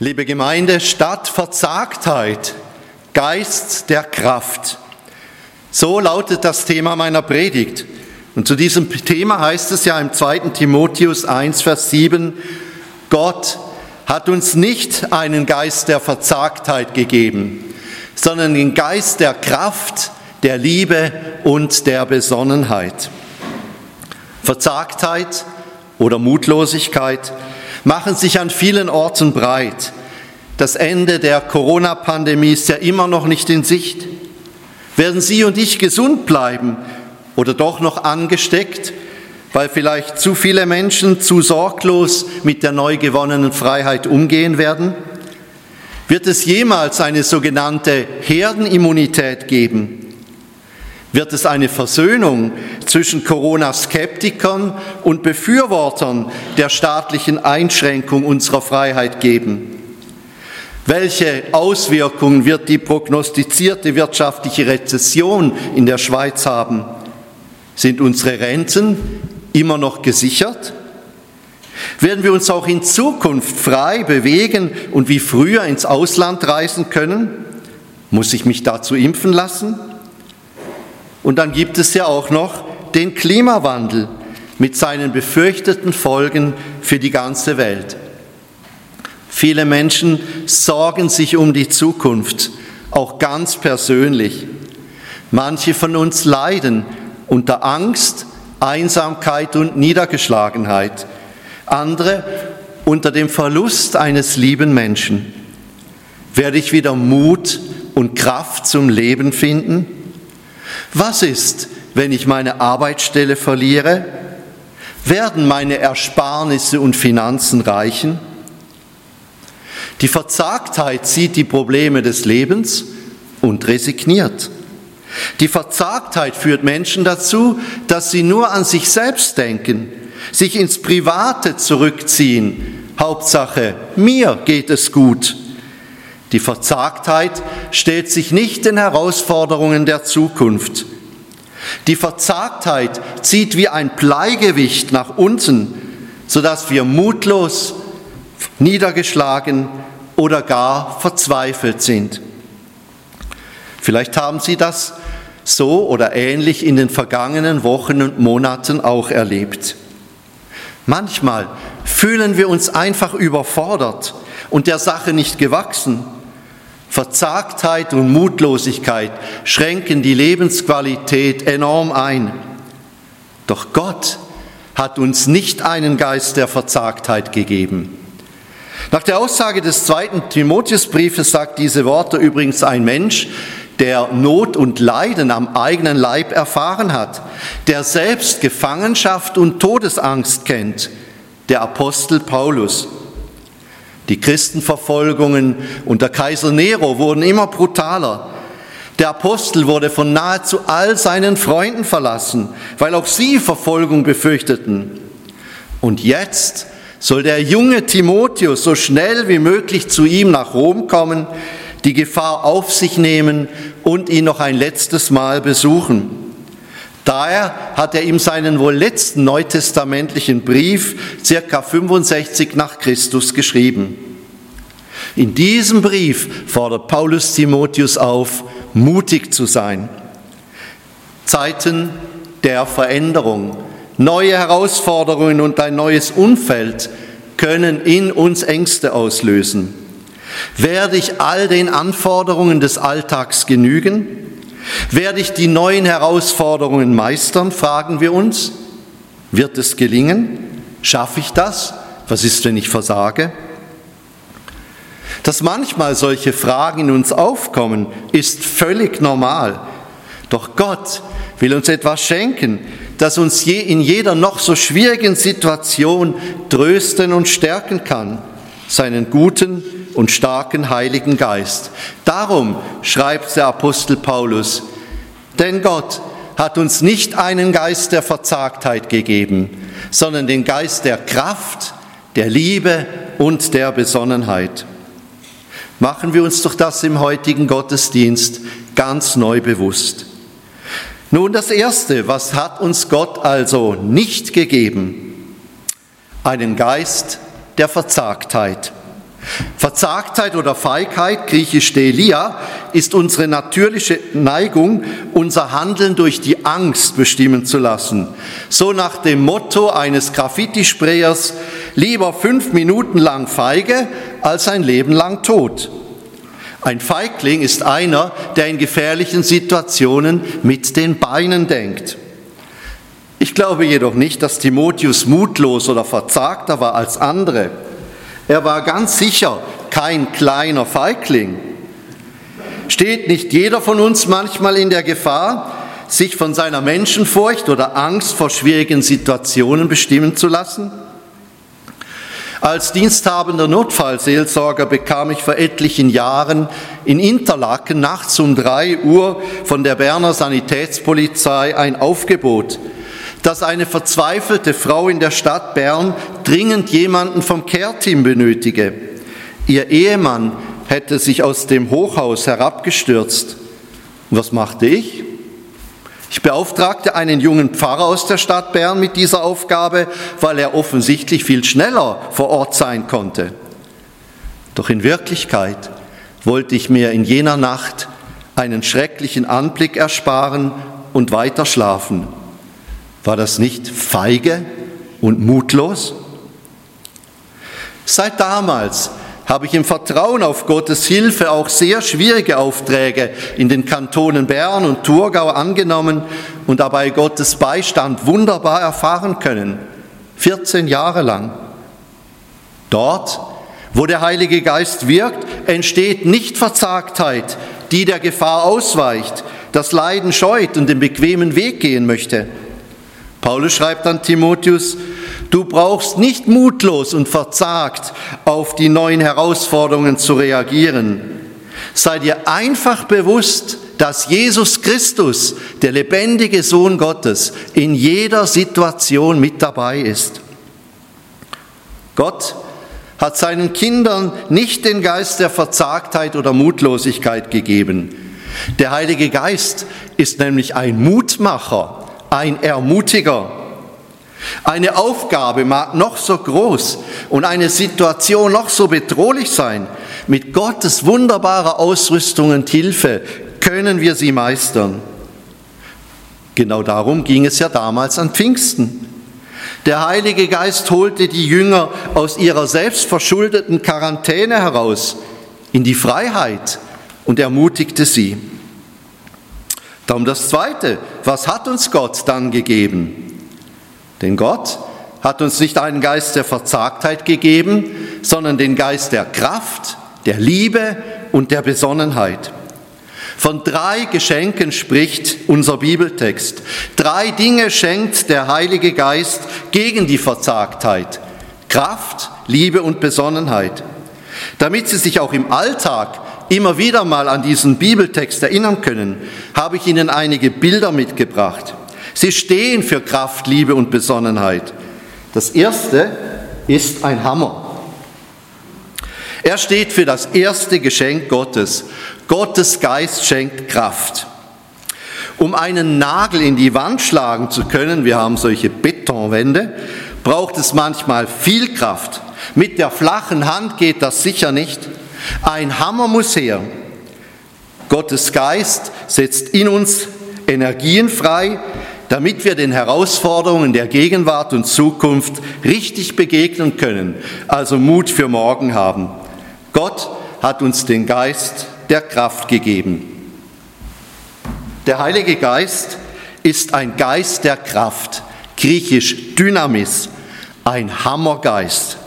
Liebe Gemeinde, statt Verzagtheit, Geist der Kraft. So lautet das Thema meiner Predigt. Und zu diesem Thema heißt es ja im 2. Timotheus 1, Vers 7, Gott hat uns nicht einen Geist der Verzagtheit gegeben, sondern den Geist der Kraft, der Liebe und der Besonnenheit. Verzagtheit oder Mutlosigkeit machen sich an vielen Orten breit. Das Ende der Corona-Pandemie ist ja immer noch nicht in Sicht. Werden Sie und ich gesund bleiben oder doch noch angesteckt, weil vielleicht zu viele Menschen zu sorglos mit der neu gewonnenen Freiheit umgehen werden? Wird es jemals eine sogenannte Herdenimmunität geben? Wird es eine Versöhnung zwischen Corona-Skeptikern und Befürwortern der staatlichen Einschränkung unserer Freiheit geben? Welche Auswirkungen wird die prognostizierte wirtschaftliche Rezession in der Schweiz haben? Sind unsere Renten immer noch gesichert? Werden wir uns auch in Zukunft frei bewegen und wie früher ins Ausland reisen können? Muss ich mich dazu impfen lassen? Und dann gibt es ja auch noch den Klimawandel mit seinen befürchteten Folgen für die ganze Welt. Viele Menschen sorgen sich um die Zukunft, auch ganz persönlich. Manche von uns leiden unter Angst, Einsamkeit und Niedergeschlagenheit. Andere unter dem Verlust eines lieben Menschen. Werde ich wieder Mut und Kraft zum Leben finden? Was ist, wenn ich meine Arbeitsstelle verliere? Werden meine Ersparnisse und Finanzen reichen? Die Verzagtheit sieht die Probleme des Lebens und resigniert. Die Verzagtheit führt Menschen dazu, dass sie nur an sich selbst denken, sich ins Private zurückziehen. Hauptsache, mir geht es gut. Die Verzagtheit stellt sich nicht den Herausforderungen der Zukunft. Die Verzagtheit zieht wie ein Bleigewicht nach unten, sodass wir mutlos, niedergeschlagen oder gar verzweifelt sind. Vielleicht haben Sie das so oder ähnlich in den vergangenen Wochen und Monaten auch erlebt. Manchmal fühlen wir uns einfach überfordert und der Sache nicht gewachsen Verzagtheit und Mutlosigkeit schränken die Lebensqualität enorm ein. Doch Gott hat uns nicht einen Geist der Verzagtheit gegeben. Nach der Aussage des zweiten Timotheusbriefes sagt diese Worte übrigens ein Mensch, der Not und Leiden am eigenen Leib erfahren hat, der selbst Gefangenschaft und Todesangst kennt, der Apostel Paulus. Die Christenverfolgungen unter Kaiser Nero wurden immer brutaler. Der Apostel wurde von nahezu all seinen Freunden verlassen, weil auch sie Verfolgung befürchteten. Und jetzt soll der junge Timotheus so schnell wie möglich zu ihm nach Rom kommen, die Gefahr auf sich nehmen und ihn noch ein letztes Mal besuchen. Daher hat er ihm seinen wohl letzten neutestamentlichen Brief circa 65 nach Christus geschrieben. In diesem Brief fordert Paulus Timotheus auf, mutig zu sein. Zeiten der Veränderung, neue Herausforderungen und ein neues Umfeld können in uns Ängste auslösen. Werde ich all den Anforderungen des Alltags genügen? Werde ich die neuen Herausforderungen meistern, fragen wir uns. Wird es gelingen? Schaffe ich das? Was ist, wenn ich versage? Dass manchmal solche Fragen in uns aufkommen, ist völlig normal. Doch Gott will uns etwas schenken, das uns je in jeder noch so schwierigen Situation trösten und stärken kann, seinen guten und starken Heiligen Geist. Darum schreibt der Apostel Paulus, denn Gott hat uns nicht einen Geist der Verzagtheit gegeben, sondern den Geist der Kraft, der Liebe und der Besonnenheit. Machen wir uns doch das im heutigen Gottesdienst ganz neu bewusst. Nun das Erste, was hat uns Gott also nicht gegeben? Einen Geist der Verzagtheit. Verzagtheit oder Feigheit, griechisch Delia, ist unsere natürliche Neigung, unser Handeln durch die Angst bestimmen zu lassen. So nach dem Motto eines Graffiti-Sprayers, lieber fünf Minuten lang feige als ein Leben lang tot. Ein Feigling ist einer, der in gefährlichen Situationen mit den Beinen denkt. Ich glaube jedoch nicht, dass Timotheus mutlos oder verzagter war als andere. Er war ganz sicher kein kleiner Feigling. Steht nicht jeder von uns manchmal in der Gefahr, sich von seiner Menschenfurcht oder Angst vor schwierigen Situationen bestimmen zu lassen? Als diensthabender Notfallseelsorger bekam ich vor etlichen Jahren in Interlaken nachts um drei Uhr von der Berner Sanitätspolizei ein Aufgebot, dass eine verzweifelte Frau in der Stadt Bern dringend jemanden vom Care-Team benötige. Ihr Ehemann hätte sich aus dem Hochhaus herabgestürzt. Und was machte ich? Ich beauftragte einen jungen Pfarrer aus der Stadt Bern mit dieser Aufgabe, weil er offensichtlich viel schneller vor Ort sein konnte. Doch in Wirklichkeit wollte ich mir in jener Nacht einen schrecklichen Anblick ersparen und weiter schlafen. War das nicht feige und mutlos? Seit damals habe ich im Vertrauen auf Gottes Hilfe auch sehr schwierige Aufträge in den Kantonen Bern und Thurgau angenommen und dabei Gottes Beistand wunderbar erfahren können. 14 Jahre lang. Dort, wo der Heilige Geist wirkt, entsteht nicht Verzagtheit, die der Gefahr ausweicht, das Leiden scheut und den bequemen Weg gehen möchte. Paulus schreibt an Timotheus, du brauchst nicht mutlos und verzagt auf die neuen Herausforderungen zu reagieren. Sei dir einfach bewusst, dass Jesus Christus, der lebendige Sohn Gottes, in jeder Situation mit dabei ist. Gott hat seinen Kindern nicht den Geist der Verzagtheit oder Mutlosigkeit gegeben. Der Heilige Geist ist nämlich ein Mutmacher ein Ermutiger. Eine Aufgabe mag noch so groß und eine Situation noch so bedrohlich sein. Mit Gottes wunderbarer Ausrüstung und Hilfe können wir sie meistern. Genau darum ging es ja damals an Pfingsten. Der Heilige Geist holte die Jünger aus ihrer selbstverschuldeten Quarantäne heraus in die Freiheit und ermutigte sie. Darum das Zweite, was hat uns Gott dann gegeben? Denn Gott hat uns nicht einen Geist der Verzagtheit gegeben, sondern den Geist der Kraft, der Liebe und der Besonnenheit. Von drei Geschenken spricht unser Bibeltext. Drei Dinge schenkt der Heilige Geist gegen die Verzagtheit. Kraft, Liebe und Besonnenheit. Damit sie sich auch im Alltag immer wieder mal an diesen Bibeltext erinnern können, habe ich Ihnen einige Bilder mitgebracht. Sie stehen für Kraft, Liebe und Besonnenheit. Das erste ist ein Hammer. Er steht für das erste Geschenk Gottes. Gottes Geist schenkt Kraft. Um einen Nagel in die Wand schlagen zu können, wir haben solche Betonwände, braucht es manchmal viel Kraft. Mit der flachen Hand geht das sicher nicht. Ein Hammer muss her. Gottes Geist setzt in uns Energien frei, damit wir den Herausforderungen der Gegenwart und Zukunft richtig begegnen können, also Mut für morgen haben. Gott hat uns den Geist der Kraft gegeben. Der Heilige Geist ist ein Geist der Kraft, griechisch Dynamis, ein Hammergeist.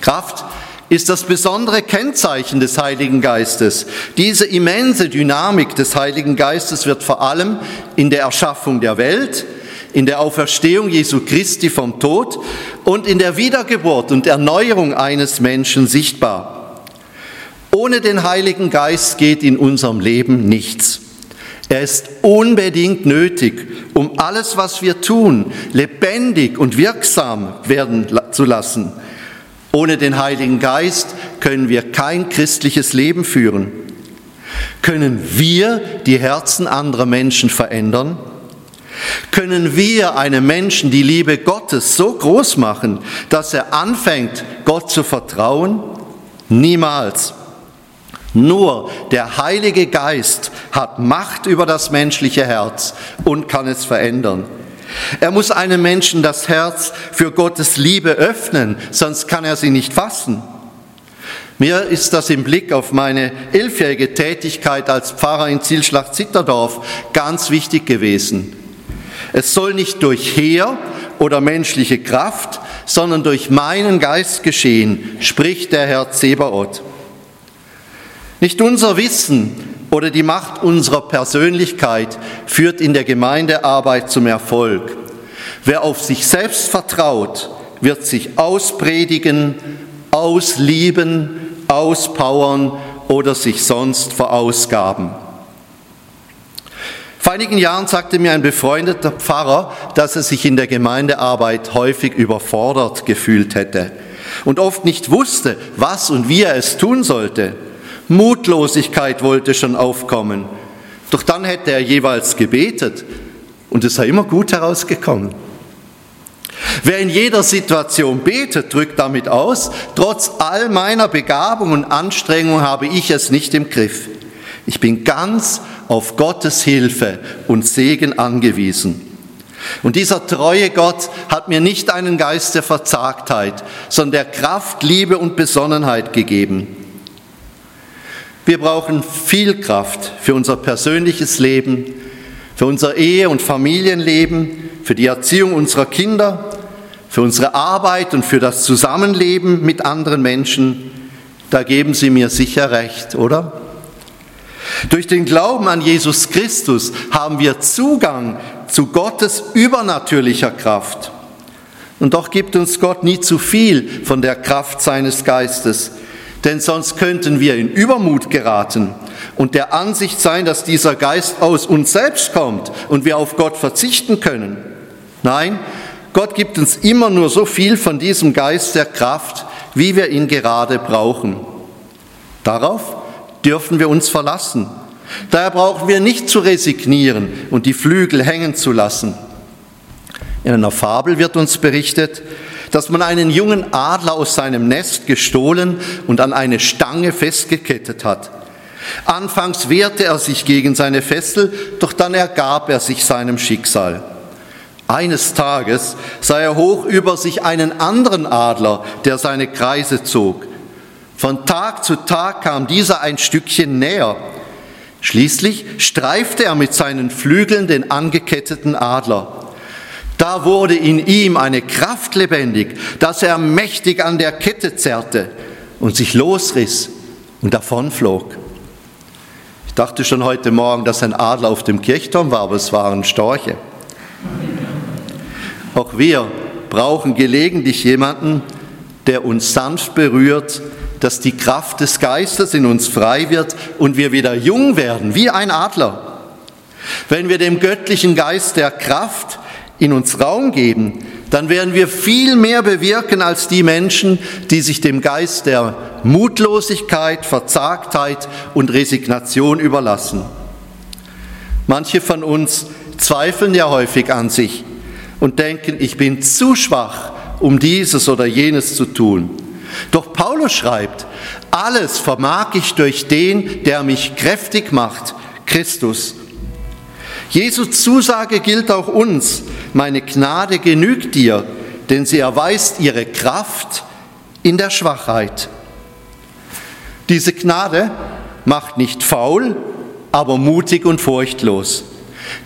Kraft ist das besondere Kennzeichen des Heiligen Geistes. Diese immense Dynamik des Heiligen Geistes wird vor allem in der Erschaffung der Welt, in der Auferstehung Jesu Christi vom Tod und in der Wiedergeburt und Erneuerung eines Menschen sichtbar. Ohne den Heiligen Geist geht in unserem Leben nichts. Er ist unbedingt nötig, um alles, was wir tun, lebendig und wirksam werden zu lassen. Ohne den Heiligen Geist können wir kein christliches Leben führen. Können wir die Herzen anderer Menschen verändern? Können wir einem Menschen die Liebe Gottes so groß machen, dass er anfängt, Gott zu vertrauen? Niemals. Nur der Heilige Geist hat Macht über das menschliche Herz und kann es verändern. Er muss einem Menschen das Herz für Gottes Liebe öffnen, sonst kann er sie nicht fassen. Mir ist das im Blick auf meine elfjährige Tätigkeit als Pfarrer in Zielschlacht-Zitterdorf ganz wichtig gewesen. Es soll nicht durch Heer oder menschliche Kraft, sondern durch meinen Geist geschehen, spricht der Herr Zebaoth. Nicht unser Wissen oder die Macht unserer Persönlichkeit führt in der Gemeindearbeit zum Erfolg. Wer auf sich selbst vertraut, wird sich auspredigen, auslieben, auspowern oder sich sonst verausgaben. Vor einigen Jahren sagte mir ein befreundeter Pfarrer, dass er sich in der Gemeindearbeit häufig überfordert gefühlt hätte und oft nicht wusste, was und wie er es tun sollte. Mutlosigkeit wollte schon aufkommen. Doch dann hätte er jeweils gebetet und es sei immer gut herausgekommen. Wer in jeder Situation betet, drückt damit aus, trotz all meiner Begabung und Anstrengung habe ich es nicht im Griff. Ich bin ganz auf Gottes Hilfe und Segen angewiesen. Und dieser treue Gott hat mir nicht einen Geist der Verzagtheit, sondern der Kraft, Liebe und Besonnenheit gegeben. Wir brauchen viel Kraft für unser persönliches Leben, für unser Ehe- und Familienleben, für die Erziehung unserer Kinder, für unsere Arbeit und für das Zusammenleben mit anderen Menschen. Da geben Sie mir sicher recht, oder? Durch den Glauben an Jesus Christus haben wir Zugang zu Gottes übernatürlicher Kraft. Und doch gibt uns Gott nie zu viel von der Kraft seines Geistes, denn sonst könnten wir in Übermut geraten und der Ansicht sein, dass dieser Geist aus uns selbst kommt und wir auf Gott verzichten können. Nein, Gott gibt uns immer nur so viel von diesem Geist der Kraft, wie wir ihn gerade brauchen. Darauf dürfen wir uns verlassen. Daher brauchen wir nicht zu resignieren und die Flügel hängen zu lassen. In einer Fabel wird uns berichtet, dass man einen jungen Adler aus seinem Nest gestohlen und an eine Stange festgekettet hat. Anfangs wehrte er sich gegen seine Fessel, doch dann ergab er sich seinem Schicksal. Eines Tages sah er hoch über sich einen anderen Adler, der seine Kreise zog. Von Tag zu Tag kam dieser ein Stückchen näher. Schließlich streifte er mit seinen Flügeln den angeketteten Adler. Da wurde in ihm eine Kraft lebendig, dass er mächtig an der Kette zerrte und sich losriss und davonflog. Ich dachte schon heute Morgen, dass ein Adler auf dem Kirchturm war, aber es waren Storche. Auch wir brauchen gelegentlich jemanden, der uns sanft berührt, dass die Kraft des Geistes in uns frei wird und wir wieder jung werden, wie ein Adler. Wenn wir dem göttlichen Geist der Kraft in uns Raum geben, dann werden wir viel mehr bewirken als die Menschen, die sich dem Geist der Mutlosigkeit, Verzagtheit und Resignation überlassen. Manche von uns zweifeln ja häufig an sich und denken, ich bin zu schwach, um dieses oder jenes zu tun. Doch Paulus schreibt, alles vermag ich durch den, der mich kräftig macht, Christus. Jesu Zusage gilt auch uns. Meine Gnade genügt dir, denn sie erweist ihre Kraft in der Schwachheit. Diese Gnade macht nicht faul, aber mutig und furchtlos.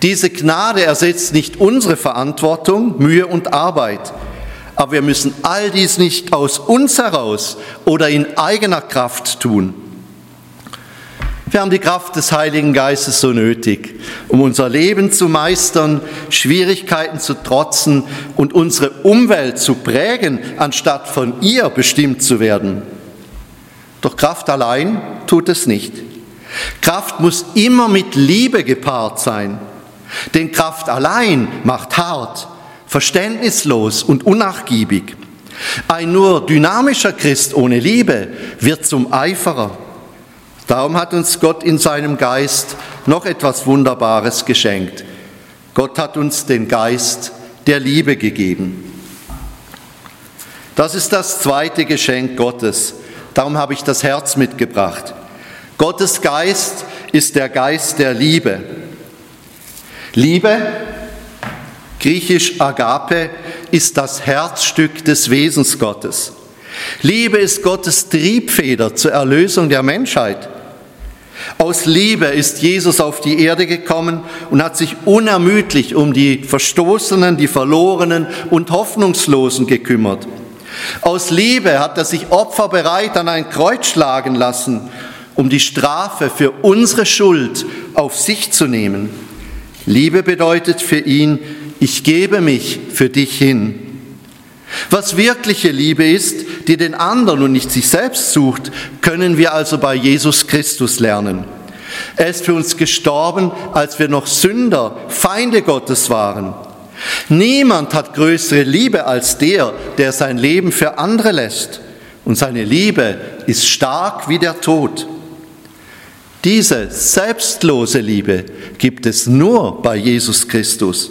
Diese Gnade ersetzt nicht unsere Verantwortung, Mühe und Arbeit. Aber wir müssen all dies nicht aus uns heraus oder in eigener Kraft tun. Wir haben die Kraft des Heiligen Geistes so nötig, um unser Leben zu meistern, Schwierigkeiten zu trotzen und unsere Umwelt zu prägen, anstatt von ihr bestimmt zu werden. Doch Kraft allein tut es nicht. Kraft muss immer mit Liebe gepaart sein. Denn Kraft allein macht hart, verständnislos und unnachgiebig. Ein nur dynamischer Christ ohne Liebe wird zum Eiferer. Darum hat uns Gott in seinem Geist noch etwas Wunderbares geschenkt. Gott hat uns den Geist der Liebe gegeben. Das ist das zweite Geschenk Gottes, Darum habe ich das Herz mitgebracht. Gottes Geist ist der Geist der Liebe. Liebe, griechisch Agape, ist das Herzstück des Wesens Gottes. Liebe ist Gottes Triebfeder zur Erlösung der Menschheit. Aus Liebe ist Jesus auf die Erde gekommen und hat sich unermüdlich um die Verstoßenen, die Verlorenen und Hoffnungslosen gekümmert. Aus Liebe hat er sich opferbereit an ein Kreuz schlagen lassen, um die Strafe für unsere Schuld auf sich zu nehmen. Liebe bedeutet für ihn, ich gebe mich für dich hin. Was wirkliche Liebe ist, die den anderen und nicht sich selbst sucht, können wir also bei Jesus Christus lernen. Er ist für uns gestorben, als wir noch Sünder, Feinde Gottes waren. Niemand hat größere Liebe als der, der sein Leben für andere lässt. Und seine Liebe ist stark wie der Tod. Diese selbstlose Liebe gibt es nur bei Jesus Christus.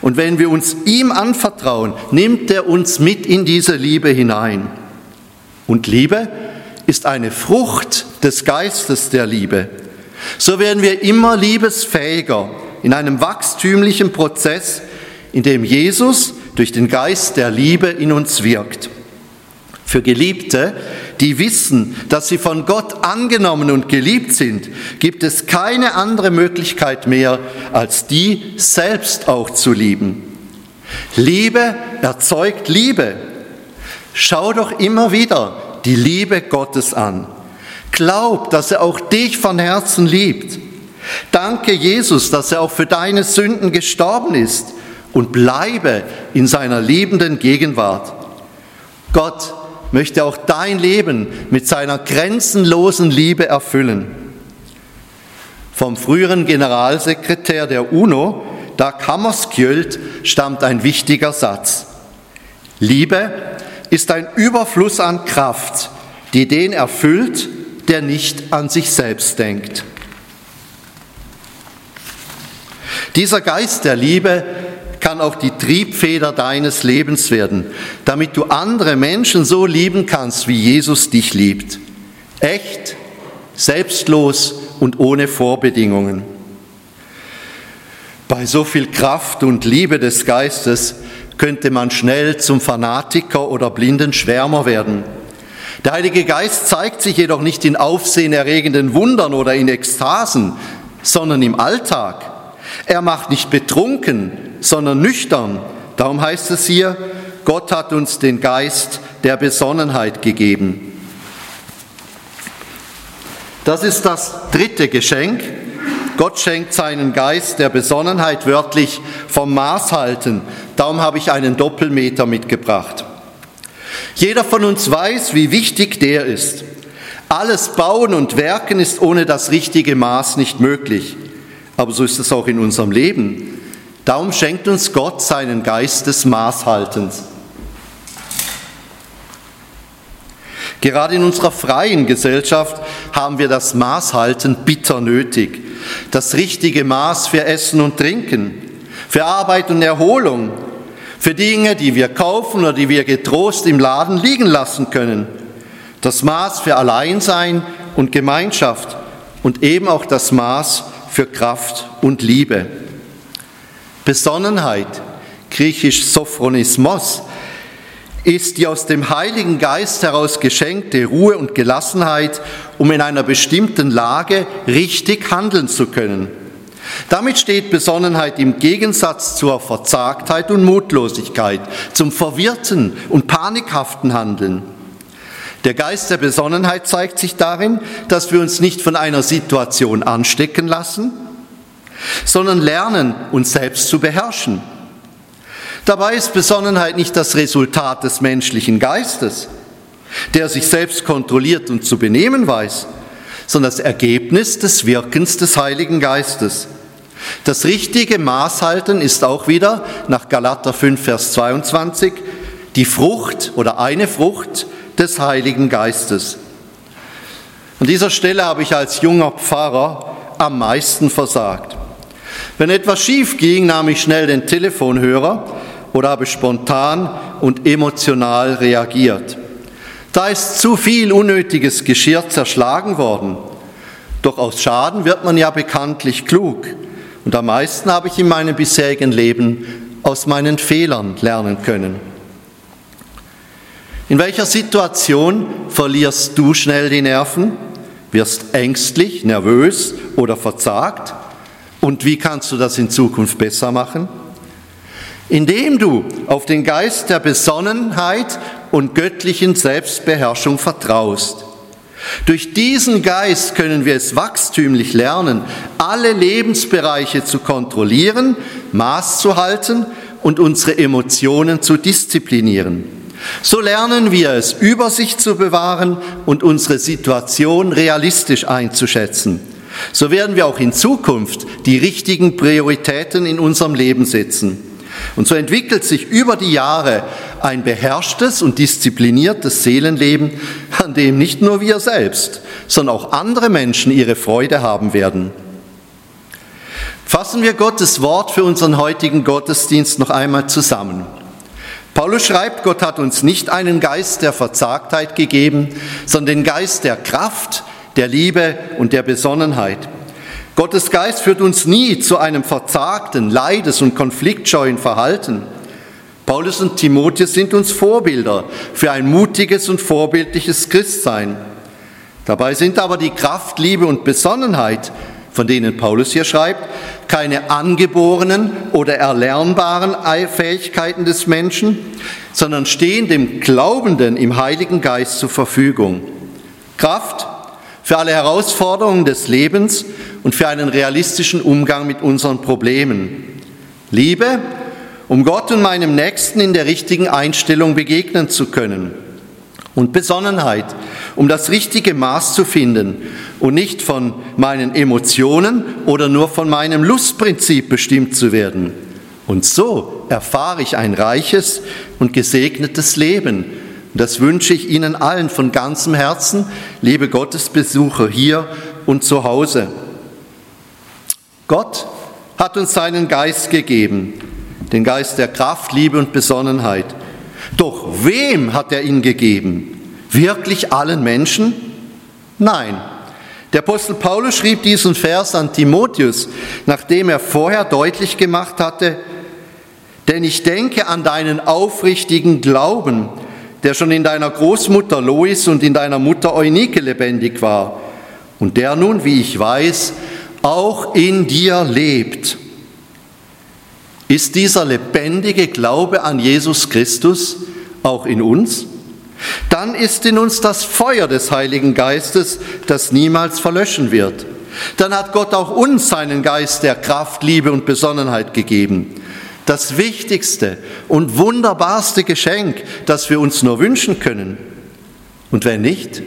Und wenn wir uns ihm anvertrauen, nimmt er uns mit in diese Liebe hinein. Und Liebe ist eine Frucht des Geistes der Liebe. So werden wir immer liebesfähiger in einem wachstümlichen Prozess, in dem Jesus durch den Geist der Liebe in uns wirkt. Für Geliebte, die wissen, dass sie von Gott angenommen und geliebt sind, gibt es keine andere Möglichkeit mehr, als die selbst auch zu lieben. Liebe erzeugt Liebe. Schau doch immer wieder die Liebe Gottes an. Glaub, dass er auch dich von Herzen liebt. Danke Jesus, dass er auch für deine Sünden gestorben ist und bleibe in seiner liebenden Gegenwart. Gott möchte auch dein Leben mit seiner grenzenlosen Liebe erfüllen. Vom früheren Generalsekretär der UNO, Dag Hammarskjöld, stammt ein wichtiger Satz. Liebe ist ein Überfluss an Kraft, die den erfüllt, der nicht an sich selbst denkt. Dieser Geist der Liebe kann auch die Triebfeder deines Lebens werden, damit du andere Menschen so lieben kannst, wie Jesus dich liebt. Echt, selbstlos und ohne Vorbedingungen. Bei so viel Kraft und Liebe des Geistes könnte man schnell zum Fanatiker oder blinden Schwärmer werden. Der Heilige Geist zeigt sich jedoch nicht in aufsehenerregenden Wundern oder in Ekstasen, sondern im Alltag. Er macht nicht betrunken, sondern nüchtern. Darum heißt es hier, Gott hat uns den Geist der Besonnenheit gegeben. Das ist das dritte Geschenk. Gott schenkt seinen Geist der Besonnenheit wörtlich vom Maß halten. Darum habe ich einen Doppelmeter mitgebracht. Jeder von uns weiß, wie wichtig der ist. Alles Bauen und Werken ist ohne das richtige Maß nicht möglich. Aber so ist es auch in unserem Leben. Darum schenkt uns Gott seinen Geist des Maßhaltens. Gerade in unserer freien Gesellschaft haben wir das Maßhalten bitter nötig. Das richtige Maß für Essen und Trinken, für Arbeit und Erholung, für Dinge, die wir kaufen oder die wir getrost im Laden liegen lassen können. Das Maß für Alleinsein und Gemeinschaft und eben auch das Maß für Kraft und Liebe. Besonnenheit, griechisch Sophronismos, ist die aus dem Heiligen Geist heraus geschenkte Ruhe und Gelassenheit, um in einer bestimmten Lage richtig handeln zu können. Damit steht Besonnenheit im Gegensatz zur Verzagtheit und Mutlosigkeit, zum verwirrten und panikhaften Handeln. Der Geist der Besonnenheit zeigt sich darin, dass wir uns nicht von einer Situation anstecken lassen, sondern lernen, uns selbst zu beherrschen. Dabei ist Besonnenheit nicht das Resultat des menschlichen Geistes, der sich selbst kontrolliert und zu benehmen weiß, sondern das Ergebnis des Wirkens des Heiligen Geistes. Das richtige Maßhalten ist auch wieder nach Galater 5, Vers 22 die Frucht oder eine Frucht des Heiligen Geistes. An dieser Stelle habe ich als junger Pfarrer am meisten versagt. Wenn etwas schief ging, nahm ich schnell den Telefonhörer oder habe spontan und emotional reagiert. Da ist zu viel unnötiges Geschirr zerschlagen worden. Doch aus Schaden wird man ja bekanntlich klug. Und am meisten habe ich in meinem bisherigen Leben aus meinen Fehlern lernen können. In welcher Situation verlierst du schnell die Nerven, wirst ängstlich, nervös oder verzagt? Und wie kannst du das in Zukunft besser machen? Indem du auf den Geist der Besonnenheit und göttlichen Selbstbeherrschung vertraust. Durch diesen Geist können wir es wachstümlich lernen, alle Lebensbereiche zu kontrollieren, Maß zu halten und unsere Emotionen zu disziplinieren. So lernen wir es, Übersicht zu bewahren und unsere Situation realistisch einzuschätzen. So werden wir auch in Zukunft die richtigen Prioritäten in unserem Leben setzen. Und so entwickelt sich über die Jahre ein beherrschtes und diszipliniertes Seelenleben, an dem nicht nur wir selbst, sondern auch andere Menschen ihre Freude haben werden. Fassen wir Gottes Wort für unseren heutigen Gottesdienst noch einmal zusammen. Paulus schreibt, Gott hat uns nicht einen Geist der Verzagtheit gegeben, sondern den Geist der Kraft, der Liebe und der Besonnenheit. Gottes Geist führt uns nie zu einem verzagten, leides- und konfliktscheuen Verhalten. Paulus und Timotheus sind uns Vorbilder für ein mutiges und vorbildliches Christsein. Dabei sind aber die Kraft, Liebe und Besonnenheit, von denen Paulus hier schreibt, keine angeborenen oder erlernbaren Fähigkeiten des Menschen, sondern stehen dem Glaubenden im Heiligen Geist zur Verfügung. Kraft für alle Herausforderungen des Lebens und für einen realistischen Umgang mit unseren Problemen. Liebe, um Gott und meinem Nächsten in der richtigen Einstellung begegnen zu können. Und Besonnenheit, um das richtige Maß zu finden und nicht von meinen Emotionen oder nur von meinem Lustprinzip bestimmt zu werden. Und so erfahre ich ein reiches und gesegnetes Leben. Das wünsche ich Ihnen allen von ganzem Herzen, liebe Gottesbesucher hier und zu Hause. Gott hat uns seinen Geist gegeben, den Geist der Kraft, Liebe und Besonnenheit. Doch wem hat er ihn gegeben? Wirklich allen Menschen? Nein. Der Apostel Paulus schrieb diesen Vers an Timotheus, nachdem er vorher deutlich gemacht hatte, denn ich denke an deinen aufrichtigen Glauben, der schon in deiner Großmutter Lois und in deiner Mutter Eunike lebendig war und der nun, wie ich weiß, auch in dir lebt. Ist dieser lebendige Glaube an Jesus Christus auch in uns? Dann ist in uns das Feuer des Heiligen Geistes, das niemals verlöschen wird. Dann hat Gott auch uns seinen Geist der Kraft, Liebe und Besonnenheit gegeben. Das wichtigste und wunderbarste Geschenk, das wir uns nur wünschen können. Und wenn nicht,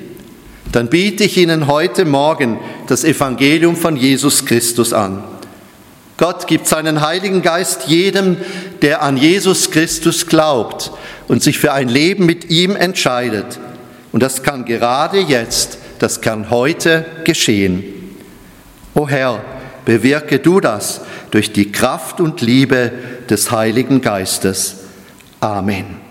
dann biete ich Ihnen heute Morgen das Evangelium von Jesus Christus an. Gott gibt seinen Heiligen Geist jedem, der an Jesus Christus glaubt und sich für ein Leben mit ihm entscheidet. Und das kann gerade jetzt, das kann heute geschehen. O Herr, bewirke du das durch die Kraft und Liebe des Heiligen Geistes. Amen.